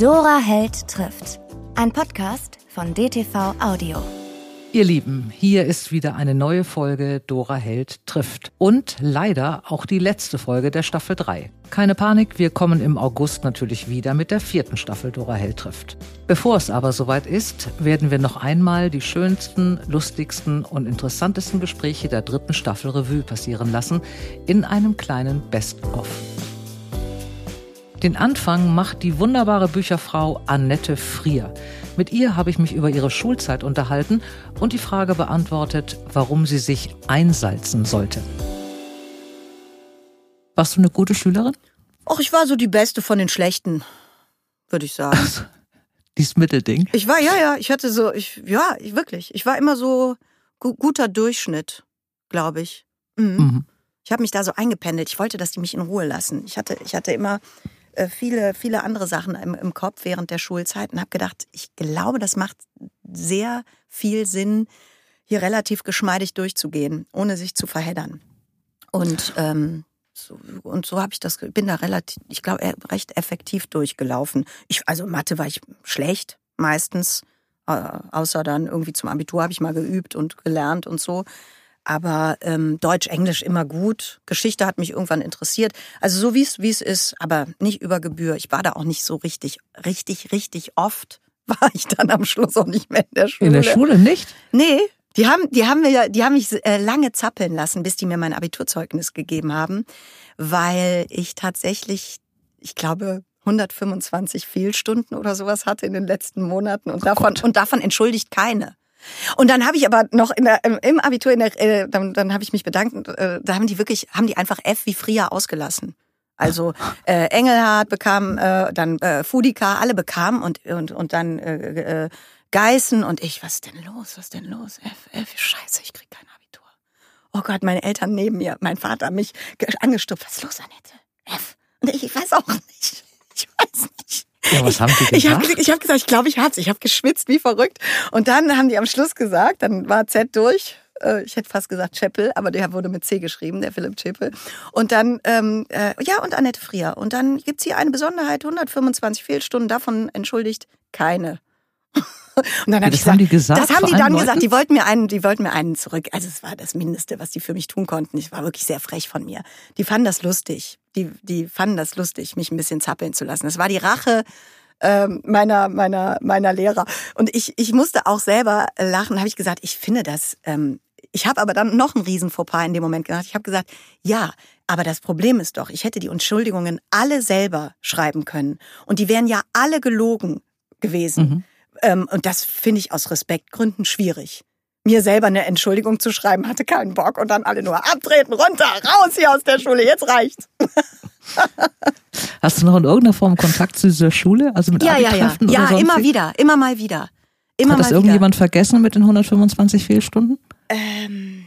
Dora Held trifft. Ein Podcast von DTV Audio. Ihr Lieben, hier ist wieder eine neue Folge Dora Held trifft. Und leider auch die letzte Folge der Staffel 3. Keine Panik, wir kommen im August natürlich wieder mit der vierten Staffel Dora Held trifft. Bevor es aber soweit ist, werden wir noch einmal die schönsten, lustigsten und interessantesten Gespräche der dritten Staffel Revue passieren lassen in einem kleinen Best-of. Den Anfang macht die wunderbare Bücherfrau Annette Frier. Mit ihr habe ich mich über ihre Schulzeit unterhalten und die Frage beantwortet, warum sie sich einsalzen sollte. Warst du eine gute Schülerin? Och, ich war so die Beste von den Schlechten, würde ich sagen. Also, dieses Mittelding. Ich war, ja, ja, ich hatte so, ich, ja, ich, wirklich. Ich war immer so gu guter Durchschnitt, glaube ich. Mhm. Mhm. Ich habe mich da so eingependelt. Ich wollte, dass die mich in Ruhe lassen. Ich hatte, ich hatte immer viele, viele andere Sachen im, im Kopf während der Schulzeit und habe gedacht, ich glaube, das macht sehr viel Sinn, hier relativ geschmeidig durchzugehen, ohne sich zu verheddern. Und ähm, so, und so habe ich das, bin da relativ, ich glaube, recht effektiv durchgelaufen. Ich, also Mathe war ich schlecht, meistens, äh, außer dann irgendwie zum Abitur habe ich mal geübt und gelernt und so. Aber ähm, Deutsch, Englisch immer gut. Geschichte hat mich irgendwann interessiert. Also so wie es wie es ist, aber nicht über Gebühr. Ich war da auch nicht so richtig, richtig, richtig oft. War ich dann am Schluss auch nicht mehr in der Schule. In der Schule nicht? Nee, die haben, die haben mir ja, die haben mich äh, lange zappeln lassen, bis die mir mein Abiturzeugnis gegeben haben, weil ich tatsächlich, ich glaube, 125 Fehlstunden oder sowas hatte in den letzten Monaten und oh davon Gott. und davon entschuldigt keine. Und dann habe ich aber noch in der, im Abitur, in der, äh, dann, dann habe ich mich bedankt, äh, da haben die wirklich, haben die einfach F wie Fria ausgelassen. Also äh, Engelhardt bekam, äh, dann äh, Fudika, alle bekamen und, und, und dann äh, äh, Geißen und ich, was ist denn los, was ist denn los? F, F, scheiße, ich krieg kein Abitur. Oh Gott, meine Eltern neben mir, mein Vater mich angestupft, was ist los, Annette? F. Und ich, ich weiß auch nicht. Ich weiß nicht. Ja, was haben die gesagt? Ich habe hab gesagt, ich glaube, ich hab's. Ich habe geschwitzt wie verrückt. Und dann haben die am Schluss gesagt, dann war Z durch. Äh, ich hätte fast gesagt Chappell, aber der wurde mit C geschrieben, der Philipp Chappell. Und dann, ähm, äh, ja, und Annette Frier. Und dann gibt's hier eine Besonderheit, 125 Fehlstunden, davon entschuldigt keine. Und dann ja, das ich haben die gesagt. Das haben die dann gesagt. Die wollten mir einen, die wollten mir einen zurück. Also es war das Mindeste, was die für mich tun konnten. Ich war wirklich sehr frech von mir. Die fanden das lustig. Die, die fanden das lustig, mich ein bisschen zappeln zu lassen. Das war die Rache ähm, meiner meiner meiner Lehrer. Und ich ich musste auch selber lachen. Habe ich gesagt, ich finde das. Ähm, ich habe aber dann noch einen riesen Fauxpas in dem Moment gemacht. Ich habe gesagt, ja, aber das Problem ist doch, ich hätte die Entschuldigungen alle selber schreiben können und die wären ja alle gelogen gewesen. Mhm. Ähm, und das finde ich aus Respektgründen schwierig. Mir selber eine Entschuldigung zu schreiben, hatte keinen Bock und dann alle nur abtreten, runter, raus hier aus der Schule, jetzt reicht's. Hast du noch in irgendeiner Form Kontakt zu dieser Schule? Also mit ja, ja, ja. Ja, immer wieder, immer mal wieder. Immer Hat das irgendjemand wieder. vergessen mit den 125 Fehlstunden? Ähm,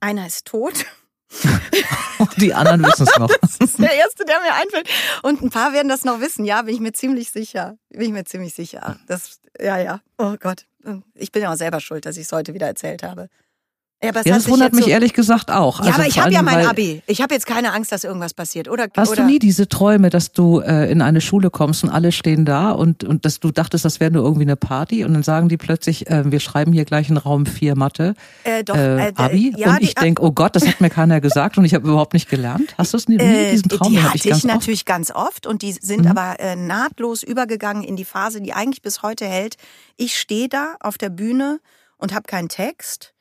einer ist tot. Die anderen wissen es noch. Das ist der erste, der mir einfällt. Und ein paar werden das noch wissen. Ja, bin ich mir ziemlich sicher. Bin ich mir ziemlich sicher. Das, ja, ja. Oh Gott. Ich bin ja auch selber schuld, dass ich es heute wieder erzählt habe. Ja, aber ja, das wundert mich so ehrlich gesagt auch. Ja, also aber ich habe ja mein Abi. Ich habe jetzt keine Angst, dass irgendwas passiert. Oder, hast oder? du nie diese Träume, dass du äh, in eine Schule kommst und alle stehen da und, und dass du dachtest, das wäre nur irgendwie eine Party und dann sagen die plötzlich, äh, wir schreiben hier gleich in Raum 4 Mathe, äh, doch, äh, äh Abi. Ja, und ich denke, oh Gott, das hat mir keiner gesagt und ich habe überhaupt nicht gelernt. Hast du es nie, nie äh, diesen Traum? Die hatte ich, ich natürlich oft? ganz oft und die sind mhm. aber äh, nahtlos übergegangen in die Phase, die eigentlich bis heute hält. Ich stehe da auf der Bühne und habe keinen Text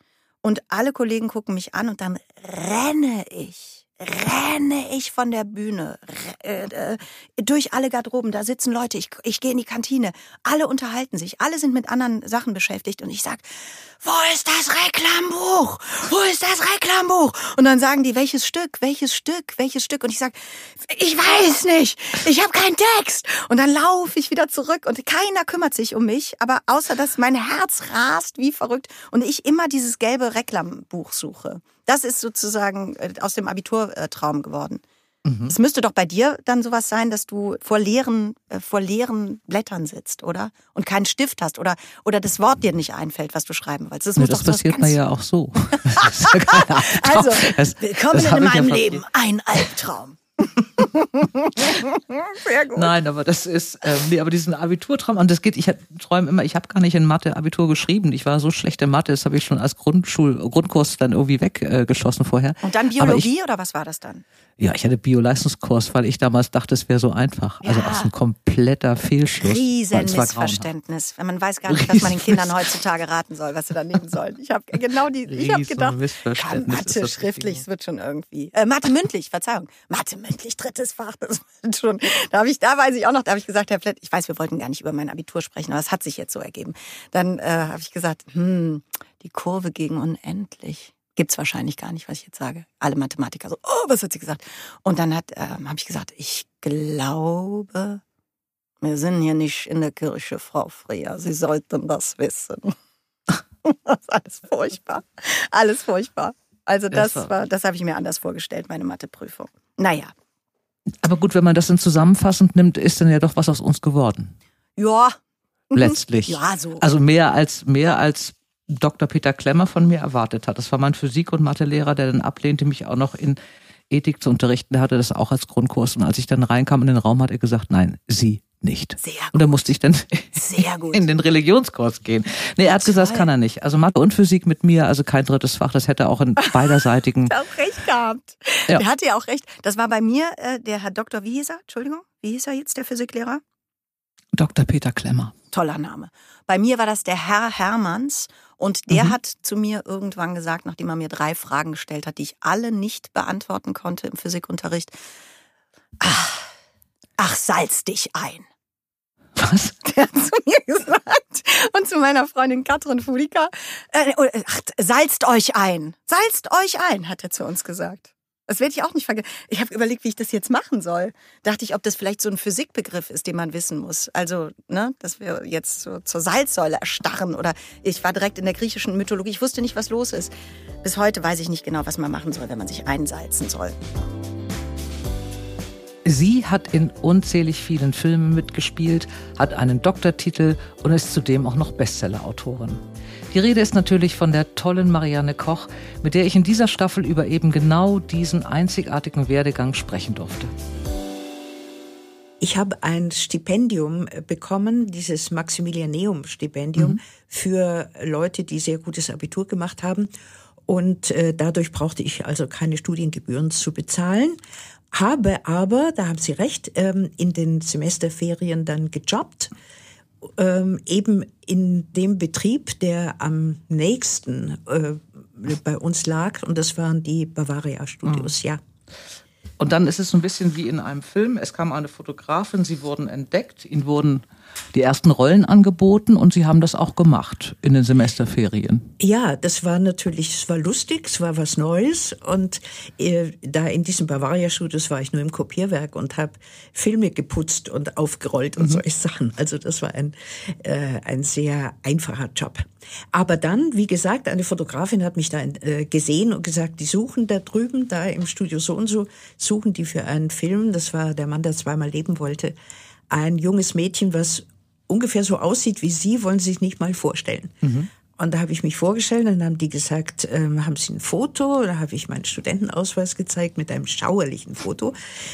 und alle Kollegen gucken mich an und dann renne ich renne ich von der Bühne äh, äh, durch alle Garderoben. Da sitzen Leute, ich, ich gehe in die Kantine. Alle unterhalten sich, alle sind mit anderen Sachen beschäftigt. Und ich sag, wo ist das Reklambuch? Wo ist das Reklambuch? Und dann sagen die, welches Stück, welches Stück, welches Stück? Und ich sag, ich weiß nicht, ich habe keinen Text. Und dann laufe ich wieder zurück und keiner kümmert sich um mich, aber außer dass mein Herz rast wie verrückt und ich immer dieses gelbe Reklambuch suche. Das ist sozusagen äh, aus dem Abiturtraum geworden. Mhm. Es müsste doch bei dir dann sowas sein, dass du vor leeren, äh, vor leeren Blättern sitzt, oder? Und keinen Stift hast oder, oder das Wort dir nicht einfällt, was du schreiben willst. Das, nee, das passiert mir ja auch so. ja also, willkommen in meinem ja Leben. Ein Albtraum. Sehr gut. Nein, aber das ist, ähm, nee, aber diesen Abiturtraum, und das geht, ich träume immer, ich habe gar nicht in Mathe Abitur geschrieben. Ich war so schlecht in Mathe, das habe ich schon als Grundschul Grundkurs dann irgendwie weggeschossen äh, vorher. Und dann Biologie ich, oder was war das dann? Ja, ich hatte Bio-Leistungskurs, weil ich damals dachte, es wäre so einfach. Also ja. Also auch so ein kompletter Fehlschluss. Riesenmissverständnis. Wenn man weiß gar nicht, was man den Kindern heutzutage raten soll, was sie da nehmen sollen. Ich habe genau die, ich habe gedacht, kann Mathe schriftlich, es wird schon irgendwie. Äh, Mathe mündlich, Verzeihung. Mathe mündlich, drittes Fach, das wird schon. Da habe ich, da weiß ich auch noch, da habe ich gesagt, Herr Flett, ich weiß, wir wollten gar nicht über mein Abitur sprechen, aber es hat sich jetzt so ergeben. Dann äh, habe ich gesagt, hm, die Kurve gegen unendlich Gibt's wahrscheinlich gar nicht, was ich jetzt sage. Alle Mathematiker so, oh, was hat sie gesagt? Und dann hat, ähm, habe ich gesagt, ich glaube, wir sind hier nicht in der Kirche, Frau Freya. Sie sollten das wissen. das ist alles furchtbar. Alles furchtbar. Also das, das war, das habe ich mir anders vorgestellt, meine Matheprüfung. Naja. Aber gut, wenn man das dann zusammenfassend nimmt, ist dann ja doch was aus uns geworden. Ja. Letztlich. Ja, so. Also mehr als, mehr als Dr. Peter Klemmer von mir erwartet hat. Das war mein Physik- und Mathelehrer, der dann ablehnte, mich auch noch in Ethik zu unterrichten. Der hatte das auch als Grundkurs. Und als ich dann reinkam in den Raum, hat er gesagt, nein, Sie nicht. Sehr gut. Und da musste ich dann Sehr gut. in den Religionskurs gehen. Nee, er hat gesagt, das kann er nicht. Also Mathe und Physik mit mir, also kein drittes Fach, das hätte auch in beiderseitigen. er hat auch recht gehabt. Ja. Der hatte ja auch recht. Das war bei mir äh, der Herr Doktor, wie hieß er? Entschuldigung, wie hieß er jetzt, der Physiklehrer? Dr. Peter Klemmer. Toller Name. Bei mir war das der Herr Hermanns und der mhm. hat zu mir irgendwann gesagt, nachdem er mir drei Fragen gestellt hat, die ich alle nicht beantworten konnte im Physikunterricht, ach, ach salz dich ein. Was? Der hat zu mir gesagt und zu meiner Freundin Katrin Fulika, äh, ach, salzt euch ein, salzt euch ein, hat er zu uns gesagt. Das werde ich auch nicht vergessen. Ich habe überlegt, wie ich das jetzt machen soll. Dachte ich, ob das vielleicht so ein Physikbegriff ist, den man wissen muss. Also, ne, dass wir jetzt so zur Salzsäule erstarren oder ich war direkt in der griechischen Mythologie. Ich wusste nicht, was los ist. Bis heute weiß ich nicht genau, was man machen soll, wenn man sich einsalzen soll. Sie hat in unzählig vielen Filmen mitgespielt, hat einen Doktortitel und ist zudem auch noch Bestsellerautorin. Die Rede ist natürlich von der tollen Marianne Koch, mit der ich in dieser Staffel über eben genau diesen einzigartigen Werdegang sprechen durfte. Ich habe ein Stipendium bekommen, dieses Maximilianeum-Stipendium mhm. für Leute, die sehr gutes Abitur gemacht haben. Und äh, dadurch brauchte ich also keine Studiengebühren zu bezahlen. Habe aber, da haben Sie recht, ähm, in den Semesterferien dann gejobbt ähm, eben in dem Betrieb, der am nächsten äh, bei uns lag, und das waren die Bavaria Studios, mhm. ja. Und dann ist es so ein bisschen wie in einem Film. Es kam eine Fotografin, sie wurden entdeckt, ihnen wurden die ersten Rollen angeboten und Sie haben das auch gemacht in den Semesterferien. Ja, das war natürlich, es war lustig, es war was Neues und äh, da in diesem Bavaria-Studios war ich nur im Kopierwerk und habe Filme geputzt und aufgerollt und mhm. solche Sachen. Also das war ein, äh, ein sehr einfacher Job. Aber dann, wie gesagt, eine Fotografin hat mich da äh, gesehen und gesagt, die suchen da drüben, da im Studio so und so, suchen die für einen Film, das war der Mann, der zweimal leben wollte, ein junges Mädchen, was ungefähr so aussieht wie Sie, wollen Sie sich nicht mal vorstellen. Mhm. Und da habe ich mich vorgestellt, dann haben die gesagt, ähm, haben Sie ein Foto? Da habe ich meinen Studentenausweis gezeigt mit einem schauerlichen Foto.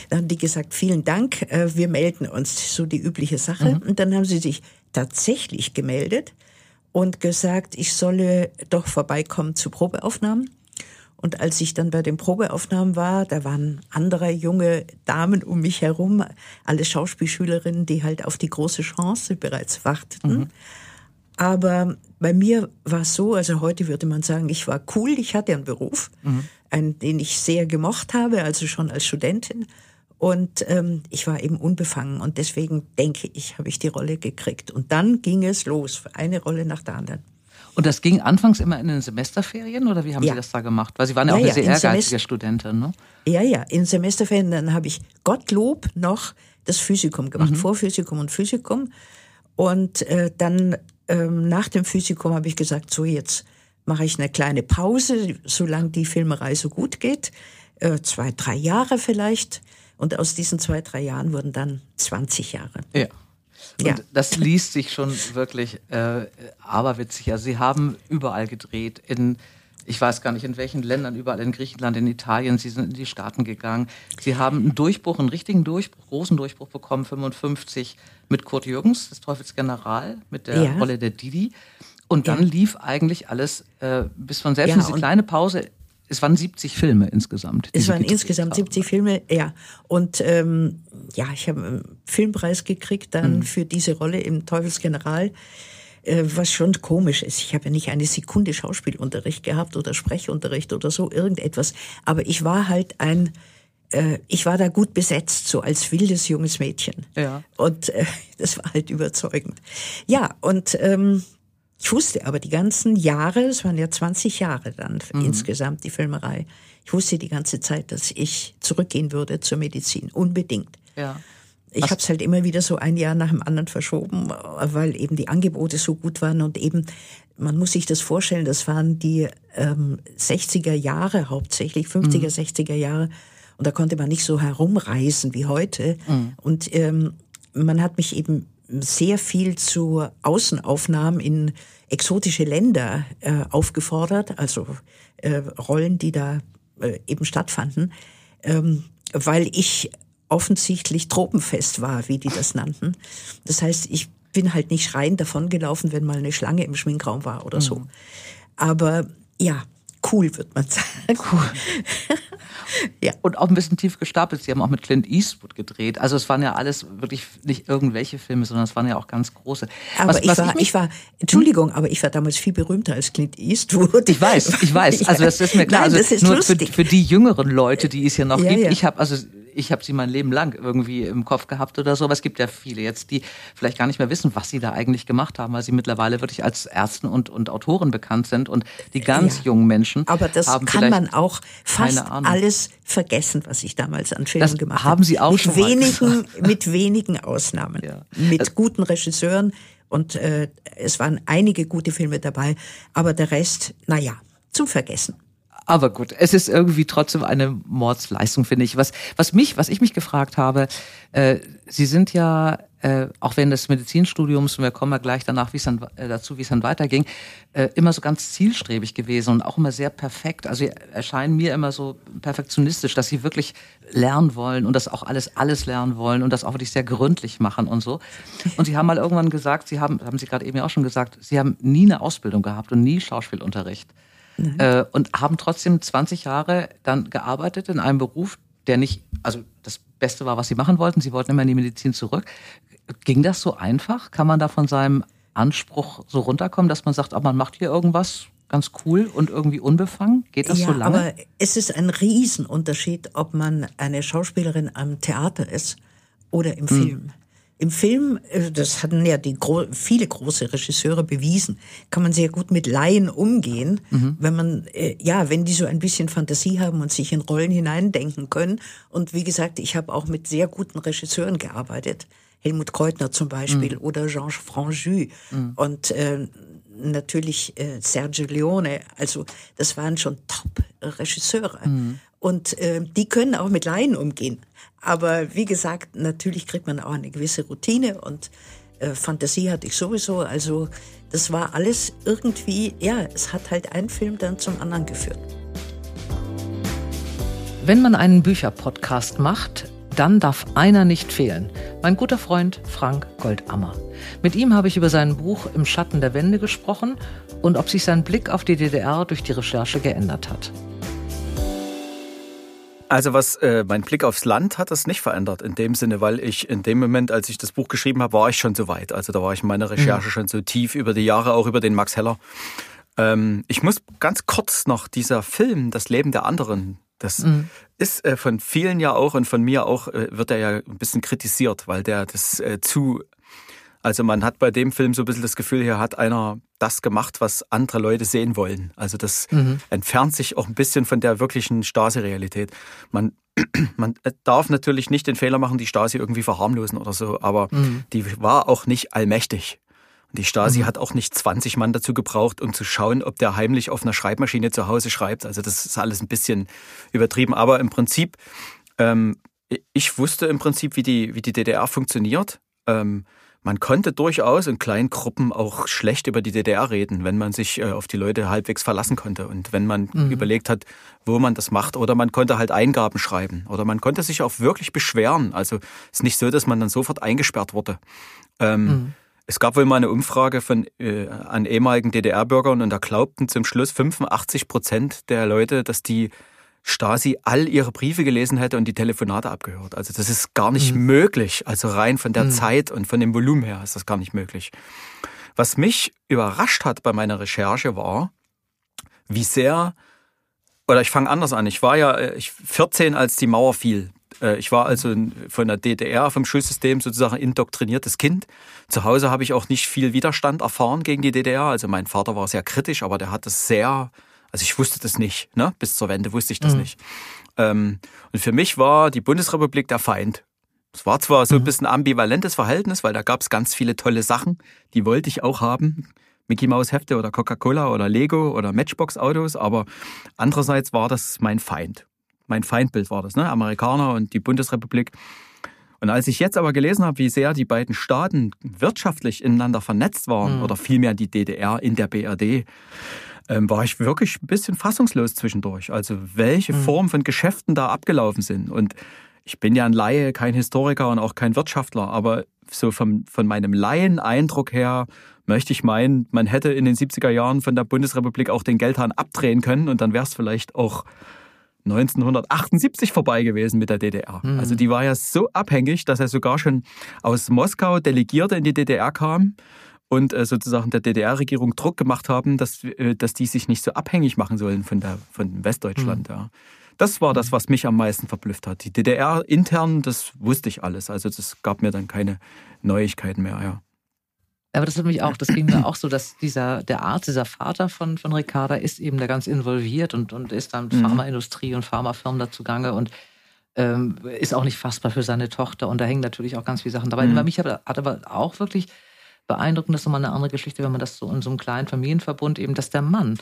Dann haben die gesagt, vielen Dank, äh, wir melden uns, so die übliche Sache. Mhm. Und dann haben sie sich tatsächlich gemeldet und gesagt, ich solle doch vorbeikommen zu Probeaufnahmen. Und als ich dann bei den Probeaufnahmen war, da waren andere junge Damen um mich herum, alle Schauspielschülerinnen, die halt auf die große Chance bereits warteten. Mhm. Aber bei mir war es so, also heute würde man sagen, ich war cool, ich hatte einen Beruf, mhm. einen, den ich sehr gemocht habe, also schon als Studentin. Und ähm, ich war eben unbefangen und deswegen denke ich, habe ich die Rolle gekriegt. Und dann ging es los, eine Rolle nach der anderen. Und das ging anfangs immer in den Semesterferien oder wie haben ja. Sie das da gemacht? Weil Sie waren ja, ja auch eine sehr ehrgeizige Semester Studentin, ne? Ja, ja, in Semesterferien, dann habe ich Gottlob noch das Physikum gemacht, mhm. Vorphysikum und Physikum. Und äh, dann ähm, nach dem Physikum habe ich gesagt, so jetzt mache ich eine kleine Pause, solange die Filmerei so gut geht. Äh, zwei, drei Jahre vielleicht. Und aus diesen zwei, drei Jahren wurden dann 20 Jahre. Ja. Und ja. das liest sich schon wirklich äh, aberwitzig. Also sie haben überall gedreht. In, ich weiß gar nicht in welchen Ländern, überall in Griechenland, in Italien, Sie sind in die Staaten gegangen. Sie haben einen Durchbruch, einen richtigen Durchbruch, großen Durchbruch bekommen, 55 mit Kurt Jürgens, des Teufels General, mit der Ja. Rolle der Didi. Und dann Ja. lief eigentlich alles äh, bis von selbst Ja, diese kleine Pause. Es waren 70 Filme insgesamt. Es waren insgesamt haben. 70 Filme, ja. Und ähm, ja, ich habe einen Filmpreis gekriegt Mhm. dann für diese Rolle im Teufelsgeneral, äh, was schon komisch ist. Ich habe ja nicht eine Sekunde Schauspielunterricht gehabt oder Sprechunterricht oder so, irgendetwas. Aber ich war halt ein, äh, ich war da gut besetzt, so als wildes junges Mädchen. Ja. Und äh, das war halt überzeugend. Ja, und ähm, ich wusste aber die ganzen Jahre, es waren ja 20 Jahre dann insgesamt die Filmerei, ich wusste die ganze Zeit, dass ich zurückgehen würde zur Medizin, unbedingt. Ja. Ich habe es halt immer wieder so ein Jahr nach dem anderen verschoben, weil eben die Angebote so gut waren und eben, man muss sich das vorstellen, das waren die ähm, 60er Jahre hauptsächlich, 50er, 60er Jahre und da konnte man nicht so herumreisen wie heute und ähm, man hat mich eben sehr viel zu Außenaufnahmen in exotische Länder äh, aufgefordert, also äh, Rollen, die da äh, eben stattfanden, ähm, weil ich offensichtlich tropenfest war, wie die das nannten. Das heißt, ich bin halt nicht schreiend davongelaufen, wenn mal eine Schlange im Schminkraum war oder so. Aber ja, cool wird man sagen. Cool. ja. Und auch ein bisschen tief gestapelt. Sie haben auch mit Clint Eastwood gedreht. Also es waren ja alles wirklich nicht irgendwelche Filme, sondern es waren ja auch ganz große. Aber Was- ich, was war, mich- ich war, Entschuldigung, aber ich war damals viel berühmter als Clint Eastwood. Ich weiß, ich weiß. Also das ist mir klar. Nein, also das ist nur. Für, für die jüngeren Leute, die es hier noch Ja, gibt. ja. Ich habe also ich habe sie mein Leben lang irgendwie im Kopf gehabt oder so. Aber es gibt ja viele jetzt, die vielleicht gar nicht mehr wissen, was sie da eigentlich gemacht haben, weil sie mittlerweile wirklich als Ärzten und, und Autoren bekannt sind. Und die ganz Ja. jungen Menschen Aber das haben kann man auch fast alles vergessen, was ich damals an Filmen Das gemacht haben Sie auch mit schon wenigen, mit wenigen Ausnahmen, Ja. mit guten Regisseuren und äh, es waren einige gute Filme dabei, aber der Rest, naja, zum Vergessen. Aber gut, es ist irgendwie trotzdem eine Mordsleistung, finde ich. Was, was mich, was ich mich gefragt habe, äh, Sie sind ja äh, auch während des Medizinstudiums, und wir kommen ja gleich danach, wie es dann äh, dazu, wie es dann weiterging, äh, immer so ganz zielstrebig gewesen und auch immer sehr perfekt. Also Sie erscheinen mir immer so perfektionistisch, dass Sie wirklich lernen wollen und das auch alles, alles lernen wollen und das auch wirklich sehr gründlich machen und so. Und Sie haben mal irgendwann gesagt, Sie haben, haben Sie gerade eben auch schon gesagt, Sie haben nie eine Ausbildung gehabt und nie Schauspielunterricht äh, und haben trotzdem 20 Jahre dann gearbeitet in einem Beruf, der nicht, also das Beste war, was sie machen wollten. Sie wollten immer in die Medizin zurück. Ging das so einfach? Kann man da von seinem Anspruch so runterkommen, dass man sagt, oh, man macht hier irgendwas ganz cool und irgendwie unbefangen? Geht das ja, so lange? aber es ist ein Riesenunterschied, ob man eine Schauspielerin am Theater ist oder im Hm. Film. Im Film, äh, das hatten ja die gro viele große Regisseure bewiesen, kann man sehr gut mit Laien umgehen, Mhm. wenn man äh, ja, wenn die so ein bisschen Fantasie haben und sich in Rollen hineindenken können. Und wie gesagt, ich habe auch mit sehr guten Regisseuren gearbeitet, Helmut Kreutner zum Beispiel Mhm. oder Georges Franju und äh, natürlich äh, Sergio Leone. Also das waren schon Top-Regisseure. Und äh, die können auch mit Laien umgehen. Aber wie gesagt, natürlich kriegt man auch eine gewisse Routine und äh, Fantasie hatte ich sowieso. Also das war alles irgendwie, ja, es hat halt ein Film dann zum anderen geführt. Wenn man einen Bücherpodcast macht, dann darf einer nicht fehlen. Mein guter Freund Frank Goldammer. Mit ihm habe ich über sein Buch Im Schatten der Wände gesprochen und ob sich sein Blick auf die DDR durch die Recherche geändert hat. Also was äh, mein Blick aufs Land hat das nicht verändert in dem Sinne, weil ich in dem Moment, als ich das Buch geschrieben habe, war ich schon so weit. Also da war ich in meiner Recherche schon so tief über die Jahre, auch über den Max Heller. Ähm, ich muss ganz kurz noch dieser Film, das Leben der anderen, das ist äh, von vielen ja auch und von mir auch, äh, wird er ja ein bisschen kritisiert, weil der das äh, zu also man hat bei dem Film so ein bisschen das Gefühl, hier hat einer das gemacht, was andere Leute sehen wollen. Also das entfernt sich auch ein bisschen von der wirklichen Stasi-Realität. Man, man darf natürlich nicht den Fehler machen, die Stasi irgendwie verharmlosen oder so, aber die war auch nicht allmächtig. Die Stasi hat auch nicht 20 Mann dazu gebraucht, um zu schauen, ob der heimlich auf einer Schreibmaschine zu Hause schreibt. Also das ist alles ein bisschen übertrieben. Aber im Prinzip, ähm, ich wusste im Prinzip, wie die, wie die DDR funktioniert. Ähm, man konnte durchaus in kleinen Gruppen auch schlecht über die DDR reden, wenn man sich äh, auf die Leute halbwegs verlassen konnte und wenn man mhm. überlegt hat, wo man das macht oder man konnte halt Eingaben schreiben oder man konnte sich auch wirklich beschweren. Also es ist nicht so, dass man dann sofort eingesperrt wurde. Ähm, mhm. Es gab wohl mal eine Umfrage von äh, an ehemaligen DDR-Bürgern und da glaubten zum Schluss 85 Prozent der Leute, dass die Stasi all ihre Briefe gelesen hätte und die Telefonate abgehört. Also das ist gar nicht mhm. möglich. Also rein von der mhm. Zeit und von dem Volumen her ist das gar nicht möglich. Was mich überrascht hat bei meiner Recherche war, wie sehr, oder ich fange anders an, ich war ja äh, ich 14, als die Mauer fiel. Äh, ich war also von der DDR, vom Schulsystem sozusagen indoktriniertes Kind. Zu Hause habe ich auch nicht viel Widerstand erfahren gegen die DDR. Also mein Vater war sehr kritisch, aber der hat es sehr also ich wusste das nicht, ne? Bis zur Wende wusste ich das mhm. nicht. Ähm, und für mich war die Bundesrepublik der Feind. Es war zwar so ein mhm. bisschen ambivalentes Verhältnis, weil da gab es ganz viele tolle Sachen, die wollte ich auch haben. Mickey Maus Hefte oder Coca-Cola oder Lego oder Matchbox Autos, aber andererseits war das mein Feind. Mein Feindbild war das, ne? Amerikaner und die Bundesrepublik. Und als ich jetzt aber gelesen habe, wie sehr die beiden Staaten wirtschaftlich ineinander vernetzt waren, mhm. oder vielmehr die DDR in der BRD, ähm, war ich wirklich ein bisschen fassungslos zwischendurch. Also welche mhm. Form von Geschäften da abgelaufen sind. Und ich bin ja ein Laie, kein Historiker und auch kein Wirtschaftler, aber so vom, von meinem Laien-Eindruck her möchte ich meinen, man hätte in den 70er Jahren von der Bundesrepublik auch den Geldhahn abdrehen können und dann wäre es vielleicht auch 1978 vorbei gewesen mit der DDR. Mhm. Also die war ja so abhängig, dass er sogar schon aus Moskau Delegierte in die DDR kam und äh, sozusagen der DDR-Regierung Druck gemacht haben, dass, äh, dass die sich nicht so abhängig machen sollen von, der, von Westdeutschland. Mhm. Ja. Das war das, was mich am meisten verblüfft hat. Die DDR intern, das wusste ich alles. Also das gab mir dann keine Neuigkeiten mehr. Ja. Aber das hat mich auch, das ging mir auch so, dass dieser, der Arzt, dieser Vater von, von Ricarda ist eben da ganz involviert und, und ist dann mhm. Pharmaindustrie und Pharmafirmen dazu gange und ähm, ist auch nicht fassbar für seine Tochter und da hängen natürlich auch ganz viele Sachen dabei. Mhm. Mich hat, hat aber auch wirklich beeindruckend. Das ist nochmal eine andere Geschichte, wenn man das so in so einem kleinen Familienverbund eben, dass der Mann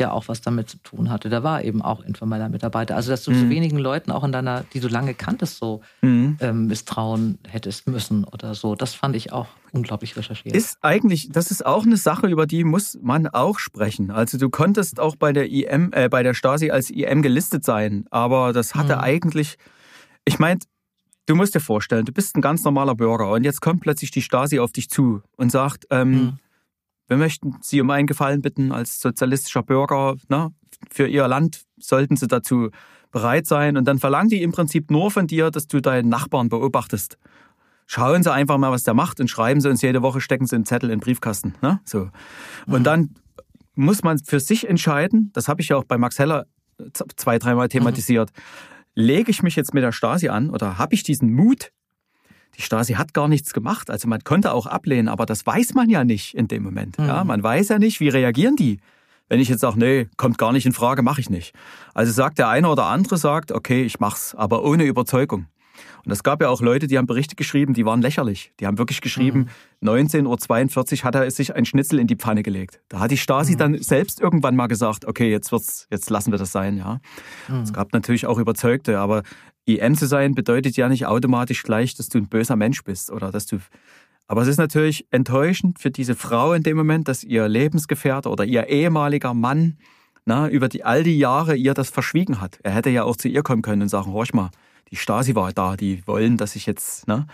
ja auch was damit zu tun hatte. Der war eben auch informeller Mitarbeiter. Also, dass du mhm. so wenigen Leuten auch in deiner, die du lange kanntest, so mhm. ähm, misstrauen hättest müssen oder so. Das fand ich auch unglaublich recherchiert. Ist eigentlich, das ist auch eine Sache, über die muss man auch sprechen. Also du konntest auch bei der IM, äh, bei der Stasi als IM gelistet sein, aber das hatte mhm. eigentlich, ich meine, Du musst dir vorstellen, du bist ein ganz normaler Bürger und jetzt kommt plötzlich die Stasi auf dich zu und sagt, ähm, mhm. wir möchten Sie um einen Gefallen bitten als sozialistischer Bürger, ne, für Ihr Land sollten Sie dazu bereit sein. Und dann verlangen die im Prinzip nur von dir, dass du deinen Nachbarn beobachtest. Schauen Sie einfach mal, was der macht und schreiben Sie uns jede Woche, stecken Sie einen Zettel in den Briefkasten. Ne? So. Und mhm. dann muss man für sich entscheiden, das habe ich ja auch bei Max Heller zwei, dreimal thematisiert. Mhm lege ich mich jetzt mit der Stasi an oder habe ich diesen Mut? Die Stasi hat gar nichts gemacht. Also man konnte auch ablehnen, aber das weiß man ja nicht in dem Moment. Mhm. Ja, man weiß ja nicht, wie reagieren die. Wenn ich jetzt sage, nee, kommt gar nicht in Frage, mache ich nicht. Also sagt der eine oder andere sagt, okay, ich mach's, aber ohne Überzeugung. Und es gab ja auch Leute, die haben Berichte geschrieben, die waren lächerlich. Die haben wirklich geschrieben, mhm. 19.42 Uhr hat er sich ein Schnitzel in die Pfanne gelegt. Da hat die Stasi mhm. dann selbst irgendwann mal gesagt, okay, jetzt wird's, jetzt lassen wir das sein, ja. Mhm. Es gab natürlich auch Überzeugte, aber IM zu sein bedeutet ja nicht automatisch gleich, dass du ein böser Mensch bist oder dass du aber es ist natürlich enttäuschend für diese Frau in dem Moment, dass ihr Lebensgefährte oder ihr ehemaliger Mann na, über die, all die Jahre ihr das verschwiegen hat. Er hätte ja auch zu ihr kommen können und sagen, horch mal, die Stasi war da, die wollen, dass ich jetzt, ne?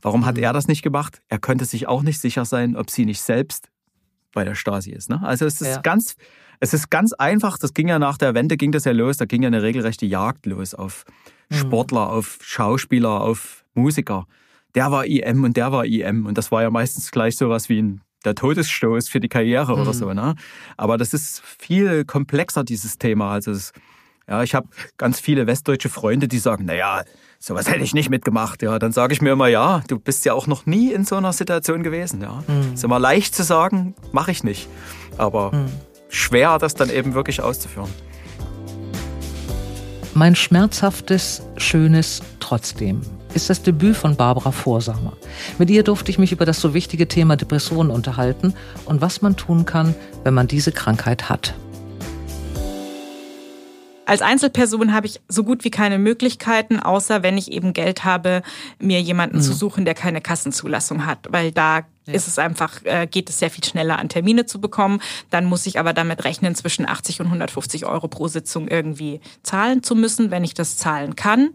Warum hat mhm. er das nicht gemacht? Er könnte sich auch nicht sicher sein, ob sie nicht selbst bei der Stasi ist. Ne? Also es ist ja. ganz, es ist ganz einfach. Das ging ja nach der Wende ging das ja los. Da ging ja eine regelrechte Jagd los auf mhm. Sportler, auf Schauspieler, auf Musiker. Der war IM und der war IM und das war ja meistens gleich sowas wie ein der Todesstoß für die Karriere mhm. oder so. Ne? Aber das ist viel komplexer dieses Thema. Also es, ja, ich habe ganz viele westdeutsche Freunde, die sagen, naja, sowas hätte ich nicht mitgemacht. Ja, dann sage ich mir immer, ja, du bist ja auch noch nie in so einer Situation gewesen. Ja, mhm. ist immer leicht zu sagen, mache ich nicht, aber mhm. schwer, das dann eben wirklich auszuführen. Mein schmerzhaftes, schönes Trotzdem ist das Debüt von Barbara Vorsamer. Mit ihr durfte ich mich über das so wichtige Thema Depressionen unterhalten und was man tun kann, wenn man diese Krankheit hat. Als Einzelperson habe ich so gut wie keine Möglichkeiten, außer wenn ich eben Geld habe, mir jemanden mhm. zu suchen, der keine Kassenzulassung hat, weil da ja. ist es einfach, äh, geht es sehr viel schneller an Termine zu bekommen. Dann muss ich aber damit rechnen, zwischen 80 und 150 Euro pro Sitzung irgendwie zahlen zu müssen. Wenn ich das zahlen kann,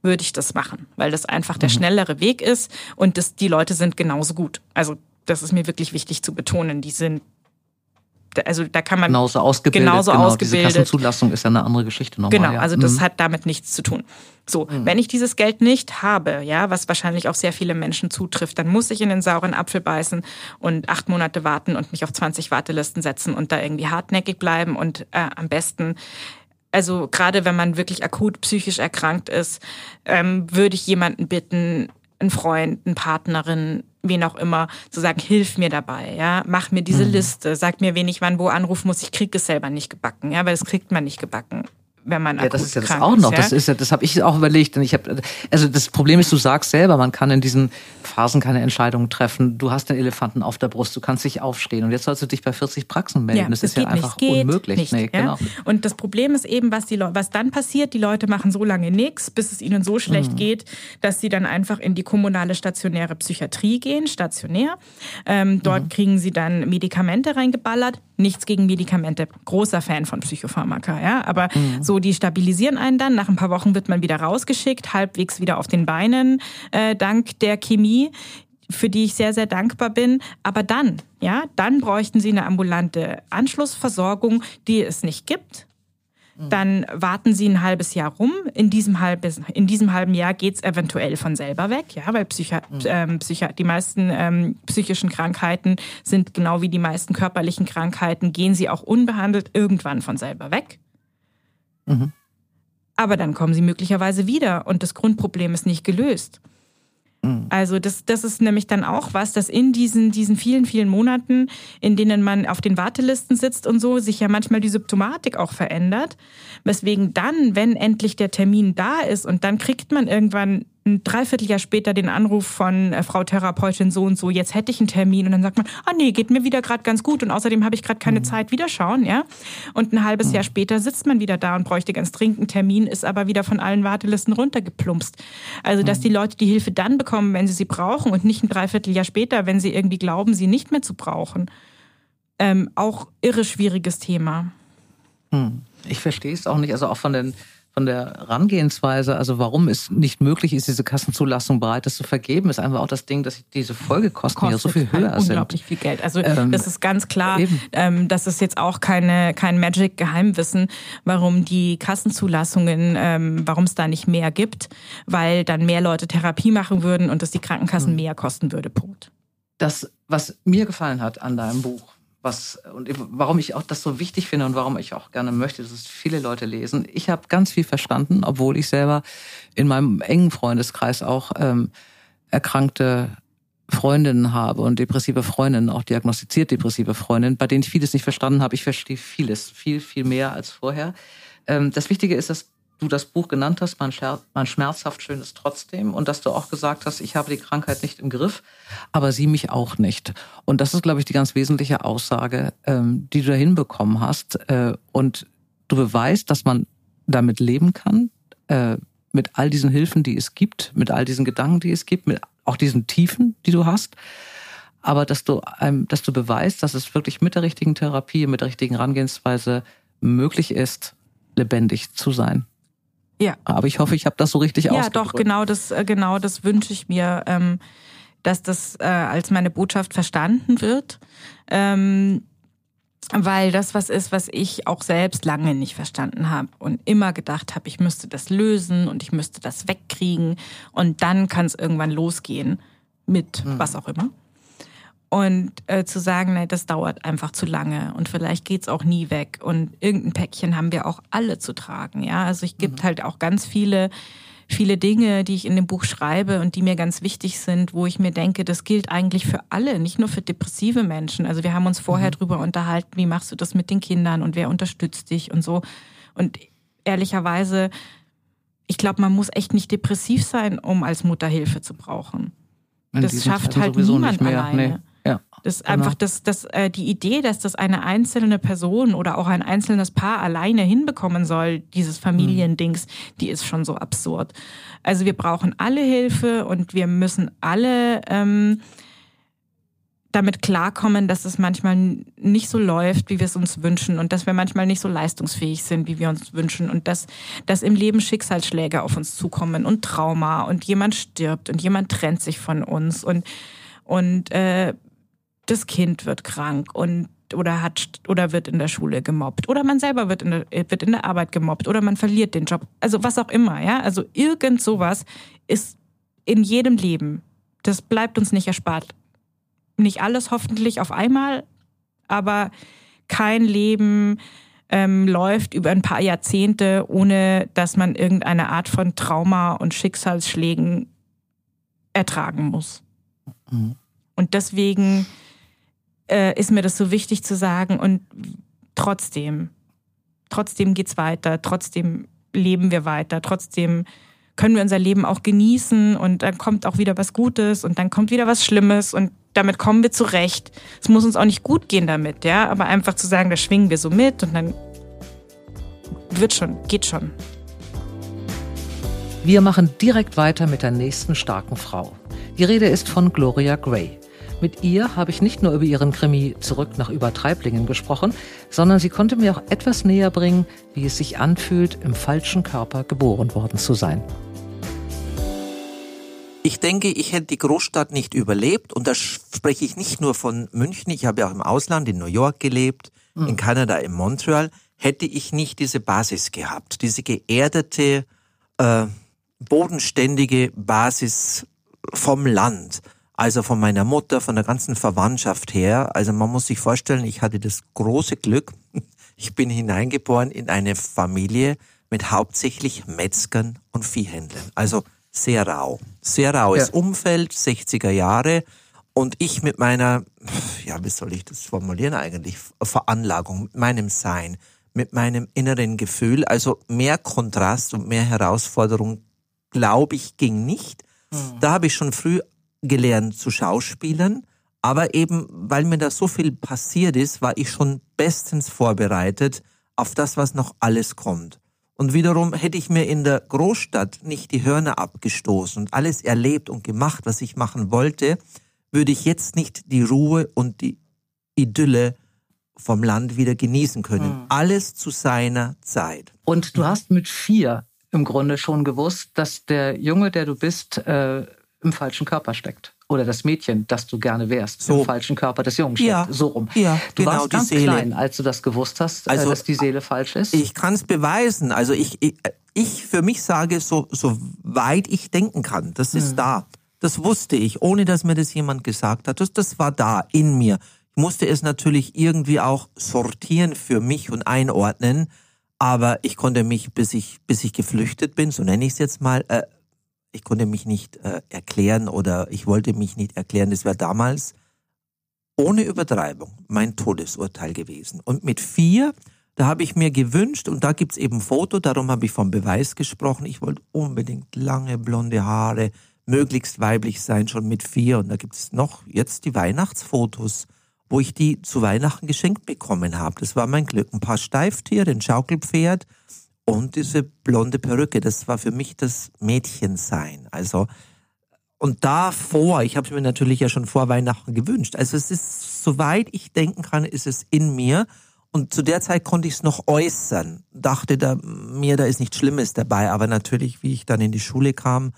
würde ich das machen, weil das einfach der mhm. schnellere Weg ist und das, die Leute sind genauso gut. Also das ist mir wirklich wichtig zu betonen. Die sind also da kann man genauso ausgebildet. Genauso genau, ausgebildet. Diese Kassenzulassung ist ja eine andere Geschichte nochmal. Genau, also das mhm. hat damit nichts zu tun. So, mhm. wenn ich dieses Geld nicht habe, ja, was wahrscheinlich auf sehr viele Menschen zutrifft, dann muss ich in den sauren Apfel beißen und acht Monate warten und mich auf 20 Wartelisten setzen und da irgendwie hartnäckig bleiben und äh, am besten also gerade wenn man wirklich akut psychisch erkrankt ist, ähm, würde ich jemanden bitten, einen Freund, eine Partnerin, wen auch immer, zu sagen, hilf mir dabei, ja, mach mir diese mhm. Liste, sag mir, wen ich wann wo anrufen muss. Ich krieg es selber nicht gebacken, ja, weil das kriegt man nicht gebacken wenn man ja, das ist ja das auch noch. Ist, ja? Das ist ja, das habe ich auch überlegt. Und ich habe, also das Problem ist, du sagst selber, man kann in diesen Phasen keine Entscheidungen treffen. Du hast den Elefanten auf der Brust, du kannst dich aufstehen und jetzt sollst du dich bei 40 Praxen melden. Ja, das, das ist ja einfach nicht. unmöglich. Nicht, nee, genau. Und das Problem ist eben, was die Leute, was dann passiert. Die Leute machen so lange nichts, bis es ihnen so schlecht mhm. geht, dass sie dann einfach in die kommunale stationäre Psychiatrie gehen, stationär. Ähm, dort mhm. kriegen sie dann Medikamente reingeballert. Nichts gegen Medikamente. Großer Fan von Psychopharmaka, ja. Aber mhm. so die stabilisieren einen dann. Nach ein paar Wochen wird man wieder rausgeschickt, halbwegs wieder auf den Beinen, äh, dank der Chemie für die ich sehr, sehr dankbar bin. Aber dann, ja, dann bräuchten sie eine ambulante Anschlussversorgung, die es nicht gibt. Mhm. Dann warten sie ein halbes Jahr rum. In diesem, halbes, in diesem halben Jahr geht's eventuell von selber weg, ja, weil Psychi mhm. ähm, Psychi die meisten ähm, psychischen Krankheiten sind genau wie die meisten körperlichen Krankheiten, gehen sie auch unbehandelt irgendwann von selber weg. Mhm. Aber dann kommen sie möglicherweise wieder und das Grundproblem ist nicht gelöst. Mhm. Also das, das ist nämlich dann auch was, dass in diesen, diesen vielen, vielen Monaten, in denen man auf den Wartelisten sitzt und so, sich ja manchmal die Symptomatik auch verändert. Weswegen dann, wenn endlich der Termin da ist und dann kriegt man irgendwann ein Dreivierteljahr später den Anruf von äh, Frau Therapeutin so und so, jetzt hätte ich einen Termin und dann sagt man, ah nee, geht mir wieder gerade ganz gut und außerdem habe ich gerade keine mhm. Zeit, wieder schauen, ja. Und ein halbes mhm. Jahr später sitzt man wieder da und bräuchte ganz dringend einen Termin, ist aber wieder von allen Wartelisten runtergeplumpst. Also, dass mhm. die Leute die Hilfe dann bekommen, wenn sie sie brauchen und nicht ein Dreivierteljahr später, wenn sie irgendwie glauben, sie nicht mehr zu brauchen. Ähm, auch irre schwieriges Thema. Hm. Ich verstehe es auch nicht, also auch von den von der Herangehensweise, also warum es nicht möglich ist, diese Kassenzulassung breites zu vergeben, ist einfach auch das Ding, dass diese Folgekosten ja so viel höher halt sind. Unglaublich viel Geld. Also ähm, das ist ganz klar, ähm, das ist jetzt auch keine kein Magic-Geheimwissen, warum die Kassenzulassungen, ähm, warum es da nicht mehr gibt, weil dann mehr Leute Therapie machen würden und das die Krankenkassen hm. mehr kosten würde. Punkt. Das, was mir gefallen hat an deinem Buch, was und warum ich auch das so wichtig finde und warum ich auch gerne möchte, dass es viele Leute lesen. Ich habe ganz viel verstanden, obwohl ich selber in meinem engen Freundeskreis auch ähm, erkrankte Freundinnen habe und depressive Freundinnen, auch diagnostiziert depressive Freundinnen, bei denen ich vieles nicht verstanden habe. Ich verstehe vieles, viel, viel mehr als vorher. Ähm, das Wichtige ist, dass du das Buch genannt hast, mein, Scher mein schmerzhaft schön ist trotzdem und dass du auch gesagt hast, ich habe die Krankheit nicht im Griff, aber sie mich auch nicht. Und das ist, glaube ich, die ganz wesentliche Aussage, ähm, die du da hinbekommen hast. Äh, und du beweist, dass man damit leben kann, äh, mit all diesen Hilfen, die es gibt, mit all diesen Gedanken, die es gibt, mit auch diesen Tiefen, die du hast. Aber dass du, ähm, dass du beweist, dass es wirklich mit der richtigen Therapie, mit der richtigen Herangehensweise möglich ist, lebendig zu sein. Ja. Aber ich hoffe, ich habe das so richtig ja, ausgedrückt. Ja, doch, genau das, äh, genau das wünsche ich mir, ähm, dass das äh, als meine Botschaft verstanden wird. Ähm, weil das was ist, was ich auch selbst lange nicht verstanden habe und immer gedacht habe, ich müsste das lösen und ich müsste das wegkriegen und dann kann es irgendwann losgehen mit mhm. was auch immer. Und äh, zu sagen, nee, das dauert einfach zu lange und vielleicht geht's auch nie weg. Und irgendein Päckchen haben wir auch alle zu tragen. Ja, also ich gibt mhm. halt auch ganz viele, viele Dinge, die ich in dem Buch schreibe und die mir ganz wichtig sind, wo ich mir denke, das gilt eigentlich für alle, nicht nur für depressive Menschen. Also wir haben uns vorher mhm. drüber unterhalten, wie machst du das mit den Kindern und wer unterstützt dich und so. Und ehrlicherweise, ich glaube, man muss echt nicht depressiv sein, um als Mutter Hilfe zu brauchen. In das schafft halt niemand alleine. Nee. Das genau. einfach das, das, äh, die Idee, dass das eine einzelne Person oder auch ein einzelnes Paar alleine hinbekommen soll, dieses Familiendings, die ist schon so absurd. Also wir brauchen alle Hilfe und wir müssen alle ähm, damit klarkommen, dass es manchmal nicht so läuft, wie wir es uns wünschen und dass wir manchmal nicht so leistungsfähig sind, wie wir uns wünschen und dass, dass im Leben Schicksalsschläge auf uns zukommen und Trauma und jemand stirbt und jemand trennt sich von uns und, und äh, das Kind wird krank und oder hat oder wird in der Schule gemobbt oder man selber wird in der, wird in der Arbeit gemobbt oder man verliert den Job. Also was auch immer, ja? Also irgend sowas ist in jedem Leben. Das bleibt uns nicht erspart. Nicht alles hoffentlich auf einmal, aber kein Leben ähm, läuft über ein paar Jahrzehnte, ohne dass man irgendeine Art von Trauma und Schicksalsschlägen ertragen muss. Mhm. Und deswegen äh, ist mir das so wichtig zu sagen und trotzdem, trotzdem geht's weiter, trotzdem leben wir weiter, trotzdem können wir unser Leben auch genießen und dann kommt auch wieder was Gutes und dann kommt wieder was Schlimmes und damit kommen wir zurecht. Es muss uns auch nicht gut gehen damit, ja, aber einfach zu sagen, da schwingen wir so mit und dann wird schon, geht schon. Wir machen direkt weiter mit der nächsten starken Frau. Die Rede ist von Gloria Gray. Mit ihr habe ich nicht nur über ihren Krimi Zurück nach Übertreiblingen gesprochen, sondern sie konnte mir auch etwas näher bringen, wie es sich anfühlt, im falschen Körper geboren worden zu sein. Ich denke, ich hätte die Großstadt nicht überlebt und da spreche ich nicht nur von München, ich habe ja auch im Ausland, in New York gelebt, mhm. in Kanada, in Montreal, hätte ich nicht diese Basis gehabt, diese geerdete, äh, bodenständige Basis vom Land also von meiner Mutter, von der ganzen Verwandtschaft her. Also man muss sich vorstellen, ich hatte das große Glück, ich bin hineingeboren in eine Familie mit hauptsächlich Metzgern und Viehhändlern. Also sehr rau. Sehr raues ja. Umfeld, 60er Jahre. Und ich mit meiner, ja, wie soll ich das formulieren eigentlich? Veranlagung, mit meinem Sein, mit meinem inneren Gefühl. Also mehr Kontrast und mehr Herausforderung, glaube ich, ging nicht. Mhm. Da habe ich schon früh gelernt zu schauspielern, aber eben, weil mir da so viel passiert ist, war ich schon bestens vorbereitet auf das, was noch alles kommt. Und wiederum hätte ich mir in der Großstadt nicht die Hörner abgestoßen und alles erlebt und gemacht, was ich machen wollte, würde ich jetzt nicht die Ruhe und die Idylle vom Land wieder genießen können. Mhm. Alles zu seiner Zeit. Und du hast mit vier im Grunde schon gewusst, dass der Junge, der du bist, äh, im falschen Körper steckt. Oder das Mädchen, das du gerne wärst, so. im falschen Körper des Jungen steckt. Ja. So rum. Ja, du genau, warst ganz Seele. klein, als du das gewusst hast, äh, also, dass die Seele falsch ist. Ich kann es beweisen. Also ich, ich, ich für mich sage, so, so weit ich denken kann, das ist hm. da. Das wusste ich, ohne dass mir das jemand gesagt hat. Das, das war da in mir. Ich musste es natürlich irgendwie auch sortieren für mich und einordnen. Aber ich konnte mich, bis ich, bis ich geflüchtet bin, so nenne ich es jetzt mal, äh, ich konnte mich nicht äh, erklären oder ich wollte mich nicht erklären. Das wäre damals ohne Übertreibung mein Todesurteil gewesen. Und mit vier, da habe ich mir gewünscht, und da gibt's eben Foto, darum habe ich vom Beweis gesprochen, ich wollte unbedingt lange blonde Haare, möglichst weiblich sein, schon mit vier. Und da gibt's noch jetzt die Weihnachtsfotos, wo ich die zu Weihnachten geschenkt bekommen habe. Das war mein Glück. Ein paar Steiftiere, ein Schaukelpferd und diese blonde Perücke, das war für mich das Mädchensein. Also und davor, ich habe es mir natürlich ja schon vor Weihnachten gewünscht. Also es ist, soweit ich denken kann, ist es in mir. Und zu der Zeit konnte ich es noch äußern. Dachte da mir, da ist nichts Schlimmes dabei. Aber natürlich, wie ich dann in die Schule kam,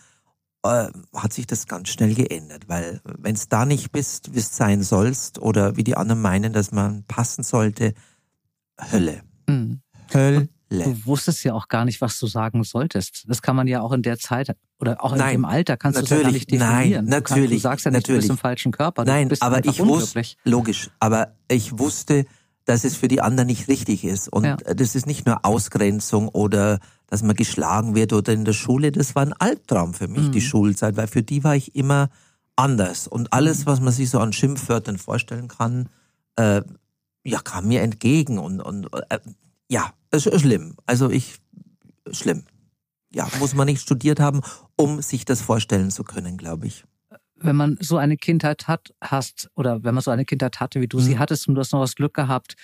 äh, hat sich das ganz schnell geändert. Weil wenn es da nicht bist, wie es sein sollst, oder wie die anderen meinen, dass man passen sollte, Hölle. Mhm. Hölle. Du wusstest ja auch gar nicht, was du sagen solltest. Das kann man ja auch in der Zeit oder auch nein, im Alter kannst du das ja gar nicht definieren. Nein, natürlich. Du, du sagst ja nicht, natürlich. du bist im falschen Körper. Nein, aber ich wusste, logisch, aber ich wusste, dass es für die anderen nicht richtig ist. Und ja. das ist nicht nur Ausgrenzung oder dass man geschlagen wird oder in der Schule. Das war ein Albtraum für mich, mhm. die Schulzeit, weil für die war ich immer anders. Und alles, mhm. was man sich so an Schimpfwörtern vorstellen kann, äh, ja, kam mir entgegen. Und, und äh, ja, es ist schlimm. Also ich, schlimm. Ja, muss man nicht studiert haben, um sich das vorstellen zu können, glaube ich. wenn man so eine Kindheit hat, hast, oder wenn man so eine Kindheit hatte, wie du mhm. sie hattest, und du hast noch das Glück gehabt,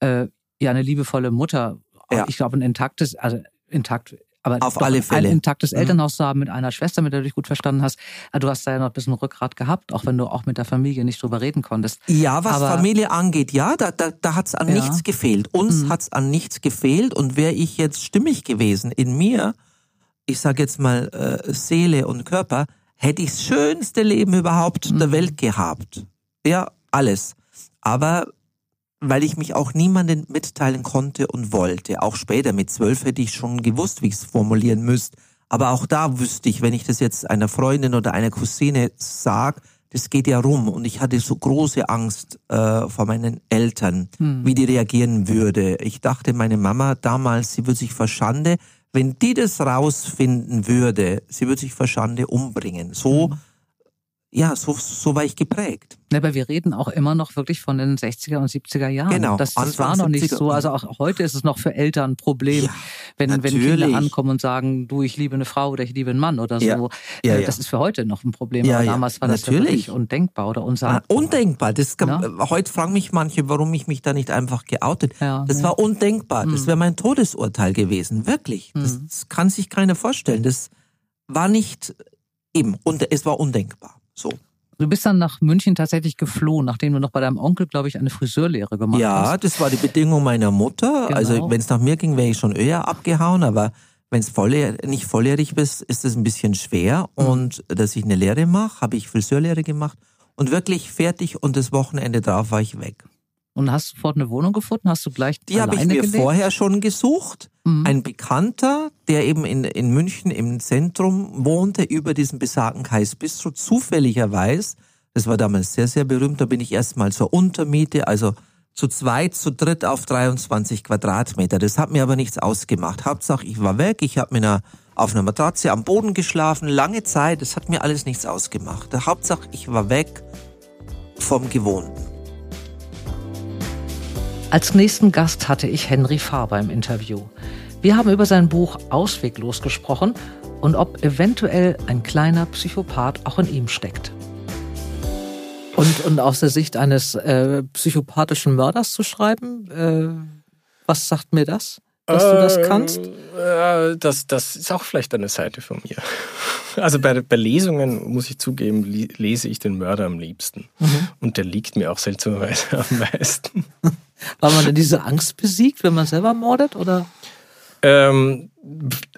äh, ja, eine liebevolle Mutter, ja. ich glaube, ein intaktes, also intakt aber auf alle Fälle. ein intaktes mhm. Elternhaus zu haben mit einer Schwester, mit der du dich gut verstanden hast. Du hast da ja noch ein bisschen Rückgrat gehabt, auch wenn du auch mit der Familie nicht drüber reden konntest. Ja, was Aber, Familie angeht, ja, da, da, da hat es an ja. nichts gefehlt. Uns mhm. hat es an nichts gefehlt. Und wäre ich jetzt stimmig gewesen in mir, ich sage jetzt mal äh, Seele und Körper, hätte ich das schönste Leben überhaupt mhm. der Welt gehabt. Ja, alles. Aber weil ich mich auch niemanden mitteilen konnte und wollte. Auch später mit zwölf hätte ich schon gewusst, wie ich es formulieren müsste. Aber auch da wüsste ich, wenn ich das jetzt einer Freundin oder einer Cousine sag, das geht ja rum. Und ich hatte so große Angst äh, vor meinen Eltern, hm. wie die reagieren würde. Ich dachte, meine Mama damals, sie würde sich vor Schande, wenn die das rausfinden würde, sie würde sich vor Schande umbringen. So hm ja, so, so war ich geprägt. Ja, aber wir reden auch immer noch wirklich von den 60er und 70er Jahren. Genau. Das, das war noch nicht so. Also auch heute ist es noch für Eltern ein Problem, ja, wenn, wenn Kinder ankommen und sagen, du, ich liebe eine Frau oder ich liebe einen Mann oder so. Ja, ja, äh, das ist für heute noch ein Problem. aber damals war das natürlich. undenkbar oder unsagbar. Ah, undenkbar. Das kann, Heute fragen mich manche, warum ich mich da nicht einfach geoutet. das war undenkbar. Das hm. wäre mein Todesurteil gewesen. Wirklich. Das, hm. das kann sich keiner vorstellen. Das war nicht eben. Und es war undenkbar. So. Du bist dann nach München tatsächlich geflohen, nachdem du noch bei deinem Onkel, glaube ich, eine Friseurlehre gemacht ja, hast. Ja, das war die Bedingung meiner Mutter. Genau. Also wenn es nach mir ging, wäre ich schon eher abgehauen, aber wenn es nicht volljährig bist, ist es ein bisschen schwer. Mhm. Und dass ich eine Lehre mache, habe ich Friseurlehre gemacht und wirklich fertig und das Wochenende drauf war ich weg. Und hast du sofort eine Wohnung gefunden? Hast du gleich Die habe ich mir gelebt? vorher schon gesucht. Mhm. Ein Bekannter, der eben in, in München im Zentrum wohnte, über diesen besagten Kais Bistro, zufälligerweise, das war damals sehr, sehr berühmt, da bin ich erstmal zur Untermiete, also zu zweit, zu dritt auf 23 Quadratmeter. Das hat mir aber nichts ausgemacht. Hauptsache, ich war weg, ich habe mir auf einer Matratze am Boden geschlafen, lange Zeit, das hat mir alles nichts ausgemacht. Hauptsache, ich war weg vom Gewohnten. Als nächsten Gast hatte ich Henry Faber im Interview. Wir haben über sein Buch Ausweglos gesprochen und ob eventuell ein kleiner Psychopath auch in ihm steckt. Und, und aus der Sicht eines äh, psychopathischen Mörders zu schreiben, äh, was sagt mir das? Dass du das kannst? Äh, das, das ist auch vielleicht eine Seite von mir. Also bei, bei Lesungen, muss ich zugeben, lese ich den Mörder am liebsten. Mhm. Und der liegt mir auch seltsamerweise am meisten. Weil man denn diese Angst besiegt, wenn man selber mordet, oder? Ähm,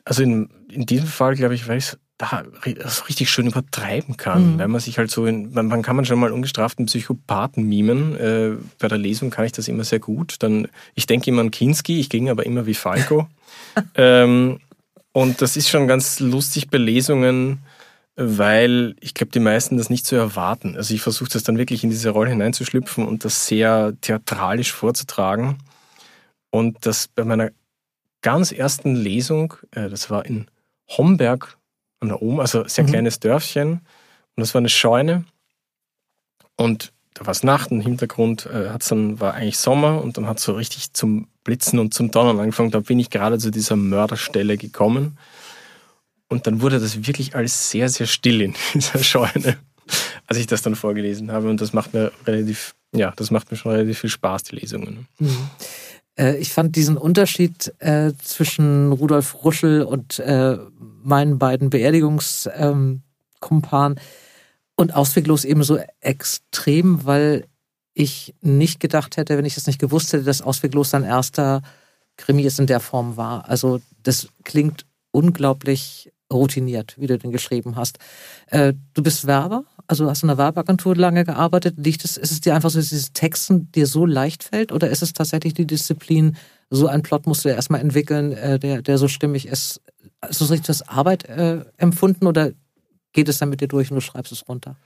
also in, in diesem Fall, glaube ich, weil ich da das richtig schön übertreiben kann, mhm. weil man sich halt so in, man, man kann man schon mal ungestraften Psychopathen mimen. Äh, bei der Lesung kann ich das immer sehr gut. Dann, ich denke immer an Kinski, ich ging aber immer wie Falco. ähm, und das ist schon ganz lustig bei Lesungen, weil ich glaube, die meisten das nicht so erwarten. Also ich versuche das dann wirklich in diese Rolle hineinzuschlüpfen und das sehr theatralisch vorzutragen. Und das bei meiner ganz ersten Lesung, äh, das war in Homberg an der Ohm, also sehr mhm. kleines Dörfchen. Und das war eine Scheune. Und da war es Nacht, im Hintergrund äh, hat's dann, war eigentlich Sommer und dann hat es so richtig zum Blitzen und zum Donnern angefangen. Da bin ich gerade zu dieser Mörderstelle gekommen. Und dann wurde das wirklich alles sehr, sehr still in dieser Scheune, als ich das dann vorgelesen habe. Und das macht mir relativ, ja, das macht mir schon relativ viel Spaß, die Lesungen. Mhm. Äh, ich fand diesen Unterschied äh, zwischen Rudolf Ruschel und äh, meinen beiden Beerdigungskumpanen ähm, und ausweglos eben so extrem, weil ich nicht gedacht hätte, wenn ich das nicht gewusst hätte, dass ausweglos sein erster Krimi ist in der Form war. Also das klingt unglaublich routiniert, wie du den geschrieben hast. Äh, du bist Werber, also hast in einer Werbeagentur lange gearbeitet. Liegt es, ist es dir einfach so, dass dieses Texten dir so leicht fällt oder ist es tatsächlich die Disziplin, so ein Plot musst du erstmal entwickeln, äh, der, der so stimmig ist? Hast du so richtig das Arbeit äh, empfunden oder geht es dann mit dir durch und du schreibst es runter?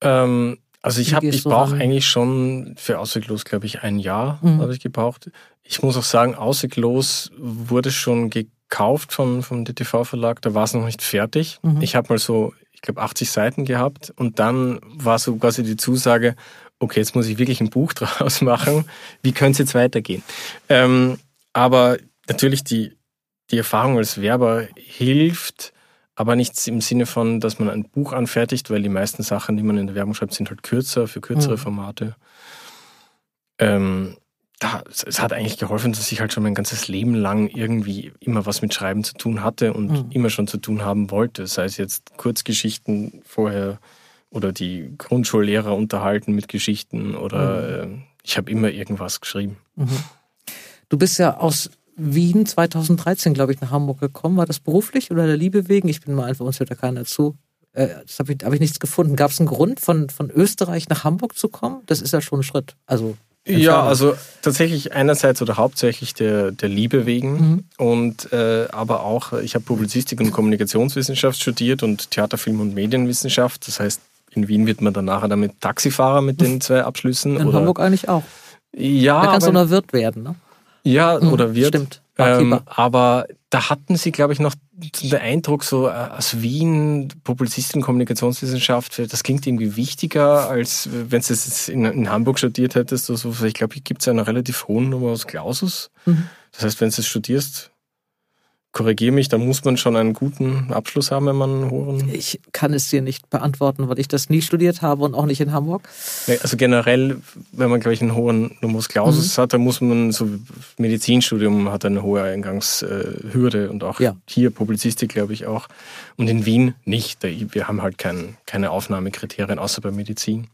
Ähm, also ich habe, ich brauche eigentlich schon für Ausweglos, glaube ich, ein Jahr mhm. habe ich gebraucht. Ich muss auch sagen, Ausweglos wurde schon gekauft vom, vom DTV-Verlag, da war es noch nicht fertig. Mhm. Ich habe mal so, ich glaube, 80 Seiten gehabt und dann war so quasi die Zusage, okay, jetzt muss ich wirklich ein Buch draus machen. Wie könnte es jetzt weitergehen? Ähm, aber natürlich die, die Erfahrung als Werber hilft, aber nichts im Sinne von, dass man ein Buch anfertigt, weil die meisten Sachen, die man in der Werbung schreibt, sind halt kürzer, für kürzere mhm. Formate. Ähm, da, es hat eigentlich geholfen, dass ich halt schon mein ganzes Leben lang irgendwie immer was mit Schreiben zu tun hatte und mhm. immer schon zu tun haben wollte. Sei es jetzt Kurzgeschichten vorher oder die Grundschullehrer unterhalten mit Geschichten oder mhm. äh, ich habe immer irgendwas geschrieben. Mhm. Du bist ja aus Wien 2013, glaube ich, nach Hamburg gekommen. War das beruflich oder der Liebe wegen? Ich bin mal einfach, uns hört da keiner zu. Äh, das habe ich, hab ich nichts gefunden. Gab es einen Grund, von, von Österreich nach Hamburg zu kommen? Das ist ja schon ein Schritt. Also ja, also tatsächlich einerseits oder hauptsächlich der, der Liebe wegen mhm. und äh, aber auch, ich habe Publizistik und Kommunikationswissenschaft studiert und Theaterfilm und Medienwissenschaft. Das heißt, in Wien wird man dann nachher damit Taxifahrer mit den zwei Abschlüssen. In Hamburg eigentlich auch. Ja. Da kannst du noch Wirt werden, ne? Ja, mhm, oder Wirt. Stimmt. Ähm, aber da hatten sie, glaube ich, noch den Eindruck, so äh, aus Wien, Publizistin, Kommunikationswissenschaft, das klingt irgendwie wichtiger, als wenn du es in, in, Hamburg studiert hättest. Oder so. Ich glaube, hier gibt es eine relativ hohen Nummer aus Klausus. Mhm. Das heißt, wenn du es studierst, korrigiere mich, da muss man schon einen guten Abschluss haben, wenn man einen hohen. Ich kann es dir nicht beantworten, weil ich das nie studiert habe und auch nicht in Hamburg. Also generell, wenn man, glaube ich, einen hohen Numerus Clausus mhm. hat, dann muss man so Medizinstudium hat eine hohe Eingangshürde und auch ja. hier Publizistik, glaube ich, auch. Und in Wien nicht. Wir haben halt kein, keine Aufnahmekriterien, außer bei Medizin.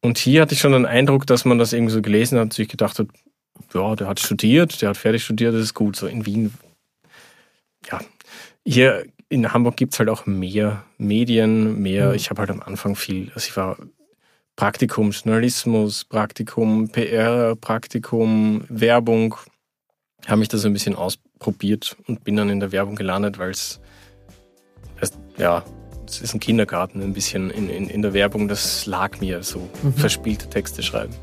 Und hier hatte ich schon den Eindruck, dass man das irgendwie so gelesen hat und sich gedacht hat, ja, der hat studiert, der hat fertig studiert, das ist gut. So in Wien ja, hier in Hamburg gibt es halt auch mehr Medien, mehr. Mhm. Ich habe halt am Anfang viel, also ich war Praktikum Journalismus, Praktikum PR, Praktikum Werbung, habe mich da so ein bisschen ausprobiert und bin dann in der Werbung gelandet, weil es, ja, es ist ein Kindergarten ein bisschen in, in, in der Werbung, das lag mir so, mhm. verspielte Texte schreiben.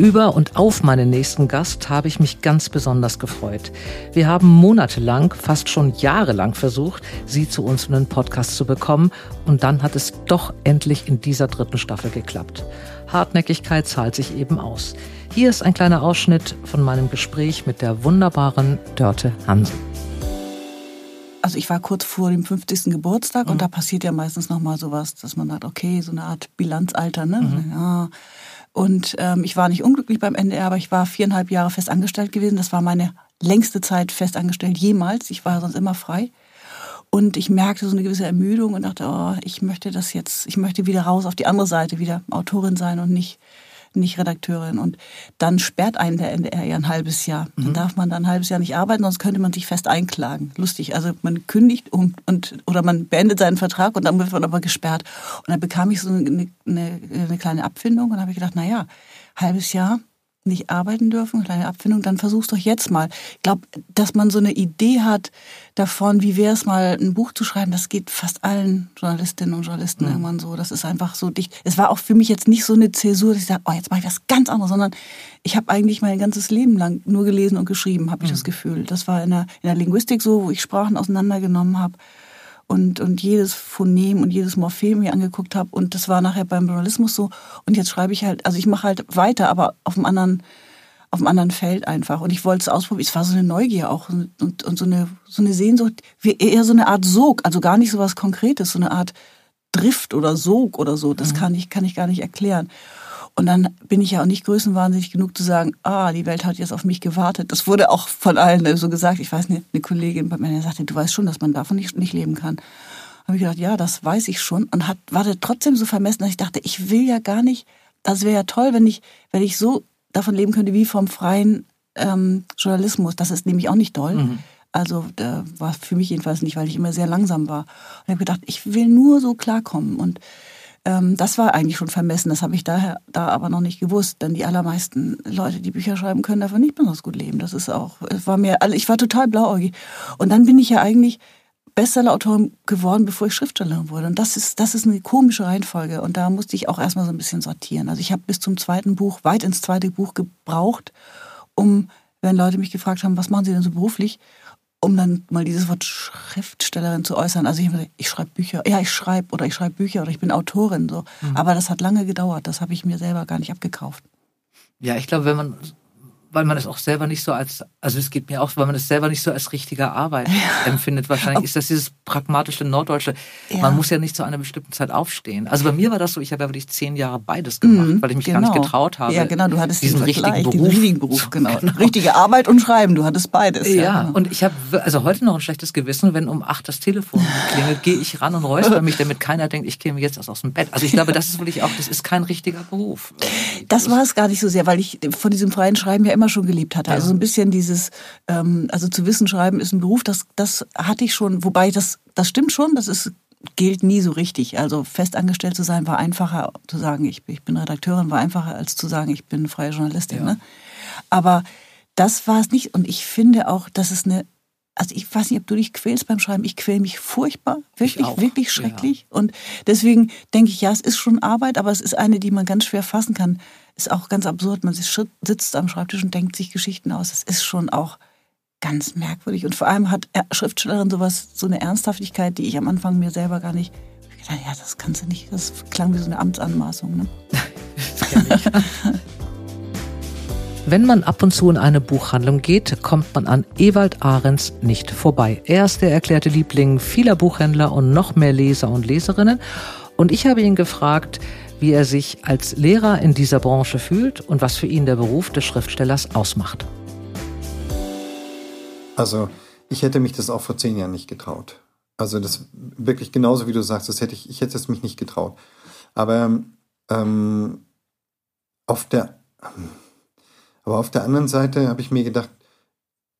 Über und auf meinen nächsten Gast habe ich mich ganz besonders gefreut. Wir haben monatelang, fast schon jahrelang versucht, sie zu uns in den Podcast zu bekommen und dann hat es doch endlich in dieser dritten Staffel geklappt. Hartnäckigkeit zahlt sich eben aus. Hier ist ein kleiner Ausschnitt von meinem Gespräch mit der wunderbaren Dörte Hansen. Also ich war kurz vor dem 50. Geburtstag mhm. und da passiert ja meistens nochmal sowas, dass man sagt, okay, so eine Art Bilanzalter, ne? Mhm. Ja, und ähm, ich war nicht unglücklich beim NDR, aber ich war viereinhalb Jahre fest angestellt gewesen. Das war meine längste Zeit fest angestellt jemals. Ich war sonst immer frei. Und ich merkte so eine gewisse Ermüdung und dachte, oh, ich möchte das jetzt, ich möchte wieder raus auf die andere Seite, wieder Autorin sein und nicht nicht Redakteurin. Und dann sperrt einen der NDR ja ein halbes Jahr. Dann mhm. darf man dann ein halbes Jahr nicht arbeiten, sonst könnte man sich fest einklagen. Lustig. Also man kündigt und, und oder man beendet seinen Vertrag und dann wird man aber gesperrt. Und dann bekam ich so eine, eine, eine kleine Abfindung und habe ich gedacht, na ja, halbes Jahr nicht arbeiten dürfen, kleine Abfindung, dann versuch's doch jetzt mal. Ich glaube, dass man so eine Idee hat davon, wie wäre es mal, ein Buch zu schreiben, das geht fast allen Journalistinnen und Journalisten mhm. irgendwann so. Das ist einfach so dicht. Es war auch für mich jetzt nicht so eine Zäsur, dass ich sage, oh, jetzt mache ich was ganz anderes, sondern ich habe eigentlich mein ganzes Leben lang nur gelesen und geschrieben, habe ich mhm. das Gefühl. Das war in der, in der Linguistik so, wo ich Sprachen auseinandergenommen habe und, und jedes Phonem und jedes Morphem mir angeguckt habe. Und das war nachher beim Journalismus so. Und jetzt schreibe ich halt, also ich mache halt weiter, aber auf einem anderen, auf einem anderen Feld einfach. Und ich wollte es ausprobieren. Es war so eine Neugier auch und, und, und so, eine, so eine Sehnsucht, wie eher so eine Art Sog, also gar nicht so was Konkretes, so eine Art Drift oder Sog oder so. Das mhm. kann ich, kann ich gar nicht erklären. Und dann bin ich ja auch nicht größenwahnsinnig genug zu sagen, ah, die Welt hat jetzt auf mich gewartet. Das wurde auch von allen so gesagt. Ich weiß nicht, eine Kollegin bei mir sagte, du weißt schon, dass man davon nicht, nicht leben kann. Habe ich gedacht, ja, das weiß ich schon. Und hat, war trotzdem so vermessen, dass ich dachte, ich will ja gar nicht, das wäre ja toll, wenn ich, wenn ich so davon leben könnte wie vom freien ähm, Journalismus. Das ist nämlich auch nicht toll. Mhm. Also da war für mich jedenfalls nicht, weil ich immer sehr langsam war. Und ich habe gedacht, ich will nur so klarkommen. Und das war eigentlich schon vermessen. Das habe ich daher da aber noch nicht gewusst, denn die allermeisten Leute, die Bücher schreiben können, davon nicht besonders gut leben. Das ist auch, es war mir, ich war total blauäugig. Und dann bin ich ja eigentlich Bestsellerautorin geworden, bevor ich Schriftstellerin wurde. Und das ist, das ist eine komische Reihenfolge. Und da musste ich auch erstmal so ein bisschen sortieren. Also ich habe bis zum zweiten Buch, weit ins zweite Buch gebraucht, um, wenn Leute mich gefragt haben, was machen Sie denn so beruflich? Um dann mal dieses Wort Schriftstellerin zu äußern. Also ich, ich schreibe Bücher, ja, ich schreibe oder ich schreibe Bücher oder ich bin Autorin. So. Mhm. Aber das hat lange gedauert. Das habe ich mir selber gar nicht abgekauft. Ja, ich glaube, wenn man weil man es auch selber nicht so als, also es geht mir auch, weil man es selber nicht so als richtige Arbeit ja. empfindet. Wahrscheinlich ist das dieses pragmatische Norddeutsche. Ja. Man muss ja nicht zu einer bestimmten Zeit aufstehen. Also bei mir war das so, ich habe ja wirklich zehn Jahre beides gemacht, mhm, weil ich mich genau. gar nicht genau. getraut habe. Ja, genau, du hattest diesen richtigen Beruf. Diesen richtigen Beruf, genau. genau. Richtige Arbeit und Schreiben, du hattest beides. Ja, ja. Genau. und ich habe also heute noch ein schlechtes Gewissen, wenn um acht das Telefon klingelt, gehe ich ran und räusper mich, damit keiner denkt, ich käme jetzt erst aus dem Bett. Also ich glaube, das ist wirklich auch, das ist kein richtiger Beruf. Das war es gar nicht so sehr, weil ich von diesem freien Schreiben ja immer schon geliebt hatte. Also so ein bisschen dieses, ähm, also zu wissen, schreiben ist ein Beruf, das, das hatte ich schon, wobei das, das stimmt schon, das ist gilt nie so richtig. Also festangestellt zu sein war einfacher zu sagen, ich, ich bin Redakteurin, war einfacher als zu sagen, ich bin freie Journalistin. Ja. Ne? Aber das war es nicht. Und ich finde auch, dass es eine, also ich weiß nicht, ob du dich quälst beim Schreiben. Ich quäle mich furchtbar, wirklich, wirklich schrecklich. Ja. Und deswegen denke ich, ja, es ist schon Arbeit, aber es ist eine, die man ganz schwer fassen kann ist auch ganz absurd. Man sitzt am Schreibtisch und denkt sich Geschichten aus. Das ist schon auch ganz merkwürdig. Und vor allem hat Schriftstellerin sowas, so eine Ernsthaftigkeit, die ich am Anfang mir selber gar nicht. Ich dachte, ja, das kannst du nicht. Das klang wie so eine Amtsanmaßung. Ne? Wenn man ab und zu in eine Buchhandlung geht, kommt man an Ewald Ahrens nicht vorbei. Er ist der erklärte Liebling vieler Buchhändler und noch mehr Leser und Leserinnen. Und ich habe ihn gefragt, wie er sich als Lehrer in dieser Branche fühlt und was für ihn der Beruf des Schriftstellers ausmacht. Also ich hätte mich das auch vor zehn Jahren nicht getraut. Also das wirklich genauso wie du sagst, das hätte ich, ich hätte es mich nicht getraut. Aber ähm, auf der aber auf der anderen Seite habe ich mir gedacht,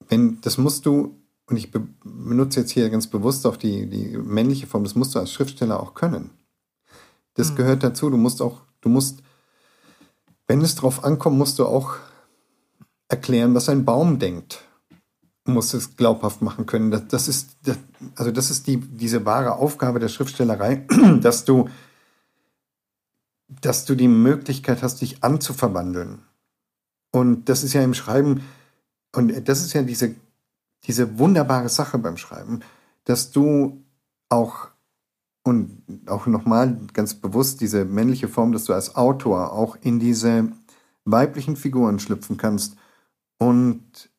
wenn das musst du und ich benutze jetzt hier ganz bewusst auch die, die männliche Form, das musst du als Schriftsteller auch können. Das mhm. gehört dazu. Du musst auch, du musst, wenn es drauf ankommt, musst du auch erklären, was ein Baum denkt. Du musst es glaubhaft machen können. Das, das ist, das, also das ist die, diese wahre Aufgabe der Schriftstellerei, dass du, dass du die Möglichkeit hast, dich anzuverwandeln. Und das ist ja im Schreiben, und das ist ja diese, diese wunderbare Sache beim Schreiben, dass du auch und auch nochmal ganz bewusst diese männliche Form, dass du als Autor auch in diese weiblichen Figuren schlüpfen kannst und,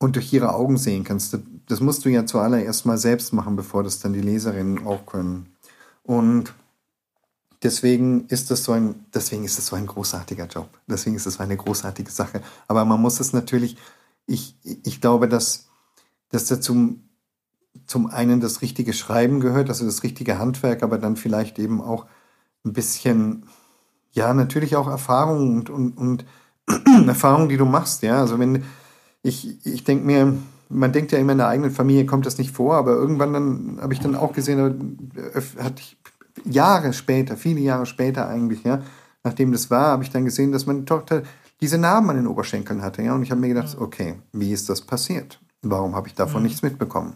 und durch ihre Augen sehen kannst. Das musst du ja zuallererst mal selbst machen, bevor das dann die Leserinnen auch können. Und deswegen ist das so ein, deswegen ist das so ein großartiger Job. Deswegen ist das so eine großartige Sache. Aber man muss es natürlich, ich, ich glaube, dass, dass dazu zum einen das richtige Schreiben gehört, also das richtige Handwerk, aber dann vielleicht eben auch ein bisschen, ja, natürlich auch Erfahrung und, und, und Erfahrung, die du machst, ja. Also wenn, ich, ich denke mir, man denkt ja immer in der eigenen Familie kommt das nicht vor, aber irgendwann dann habe ich dann auch gesehen, hatte ich Jahre später, viele Jahre später eigentlich, ja, nachdem das war, habe ich dann gesehen, dass meine Tochter diese Narben an den Oberschenkeln hatte, ja, und ich habe mir gedacht, okay, wie ist das passiert? Warum habe ich davon mhm. nichts mitbekommen?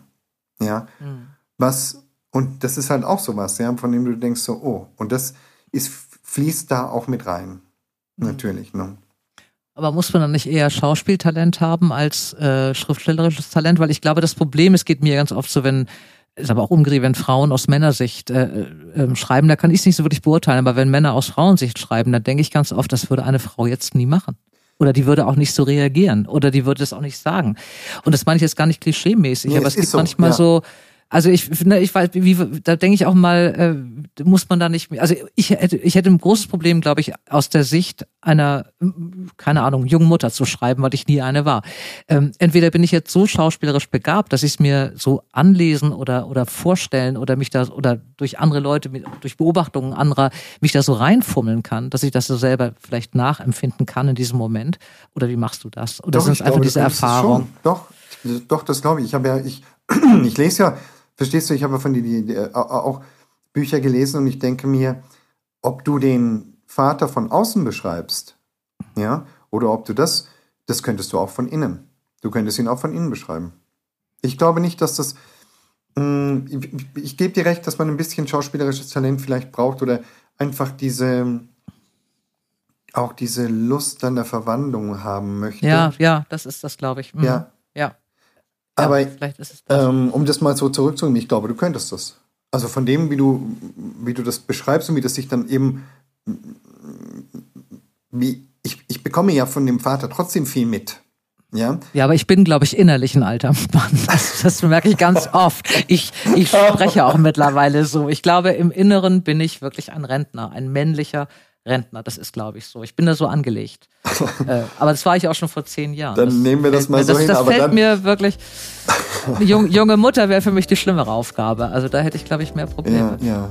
Ja. Mhm. Was, und das ist halt auch sowas, ja, von dem du denkst so, oh, und das ist, fließt da auch mit rein. Mhm. Natürlich, ne? Aber muss man dann nicht eher Schauspieltalent haben als äh, schriftstellerisches Talent? Weil ich glaube, das Problem, es geht mir ganz oft so, wenn, ist aber auch umgedreht, wenn Frauen aus Männersicht äh, äh, schreiben, da kann ich es nicht so wirklich beurteilen, aber wenn Männer aus Frauensicht schreiben, dann denke ich ganz oft, das würde eine Frau jetzt nie machen. Oder die würde auch nicht so reagieren. Oder die würde es auch nicht sagen. Und das meine ich jetzt gar nicht klischeemäßig, nee, aber es, es gibt so, manchmal ja. so, also ich finde, ich weiß, wie, da denke ich auch mal, äh, muss man da nicht mehr. Also ich hätte, ich hätte ein großes Problem, glaube ich, aus der Sicht einer, keine Ahnung, jungen Mutter zu schreiben, weil ich nie eine war. Ähm, entweder bin ich jetzt so schauspielerisch begabt, dass ich es mir so anlesen oder oder vorstellen oder mich da oder durch andere Leute, durch Beobachtungen anderer mich da so reinfummeln kann, dass ich das so selber vielleicht nachempfinden kann in diesem Moment. Oder wie machst du das? Oder sind es einfach diese Erfahrung? Doch, doch, das glaube ich. Ich habe ja, ich, ich lese ja Verstehst du, ich habe von dir die, die, äh, auch Bücher gelesen und ich denke mir, ob du den Vater von außen beschreibst, ja, oder ob du das, das könntest du auch von innen. Du könntest ihn auch von innen beschreiben. Ich glaube nicht, dass das, mh, ich, ich gebe dir recht, dass man ein bisschen schauspielerisches Talent vielleicht braucht oder einfach diese, auch diese Lust an der Verwandlung haben möchte. Ja, ja, das ist das, glaube ich. Mhm. Ja. Ja. Aber das. Ähm, um das mal so zurückzunehmen, ich glaube, du könntest das. Also von dem, wie du, wie du das beschreibst und wie das sich dann eben, wie ich, ich, bekomme ja von dem Vater trotzdem viel mit. Ja, Ja, aber ich bin, glaube ich, innerlich ein alter Mann. Das, das merke ich ganz oft. Ich, ich spreche auch mittlerweile so. Ich glaube, im Inneren bin ich wirklich ein Rentner, ein männlicher Rentner. Das ist, glaube ich, so. Ich bin da so angelegt. äh, aber das war ich auch schon vor zehn Jahren. Dann nehmen wir das mal mir- so das, hin, Das aber fällt dann- mir wirklich. Jung, junge Mutter wäre für mich die schlimmere Aufgabe. Also da hätte ich, glaube ich, mehr Probleme. ja, ja.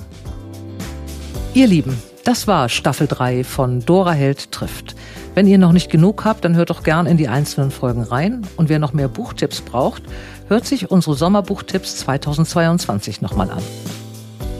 Ihr Lieben, das war Staffel 3 von Dora Held trifft. Wenn ihr noch nicht genug habt, dann hört doch gern in die einzelnen Folgen rein. Und wer noch mehr Buchtipps braucht, hört sich unsere Sommerbuchtipps 2022 nochmal an.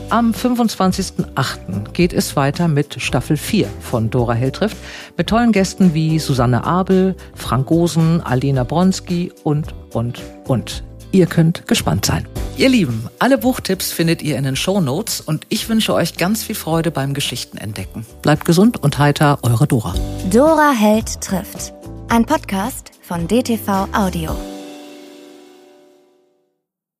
Am 25.08. geht es weiter mit Staffel 4 von Dora Held trifft mit tollen Gästen wie Susanne Abel, Frank Gosen, Alina Bronski und, und, und. Ihr könnt gespannt sein. Ihr Lieben, alle Buchtipps findet ihr in den Shownotes und ich wünsche euch ganz viel Freude beim Geschichtenentdecken. Bleibt gesund und heiter, eure Dora. Dora Held trifft. Ein Podcast von DTV Audio.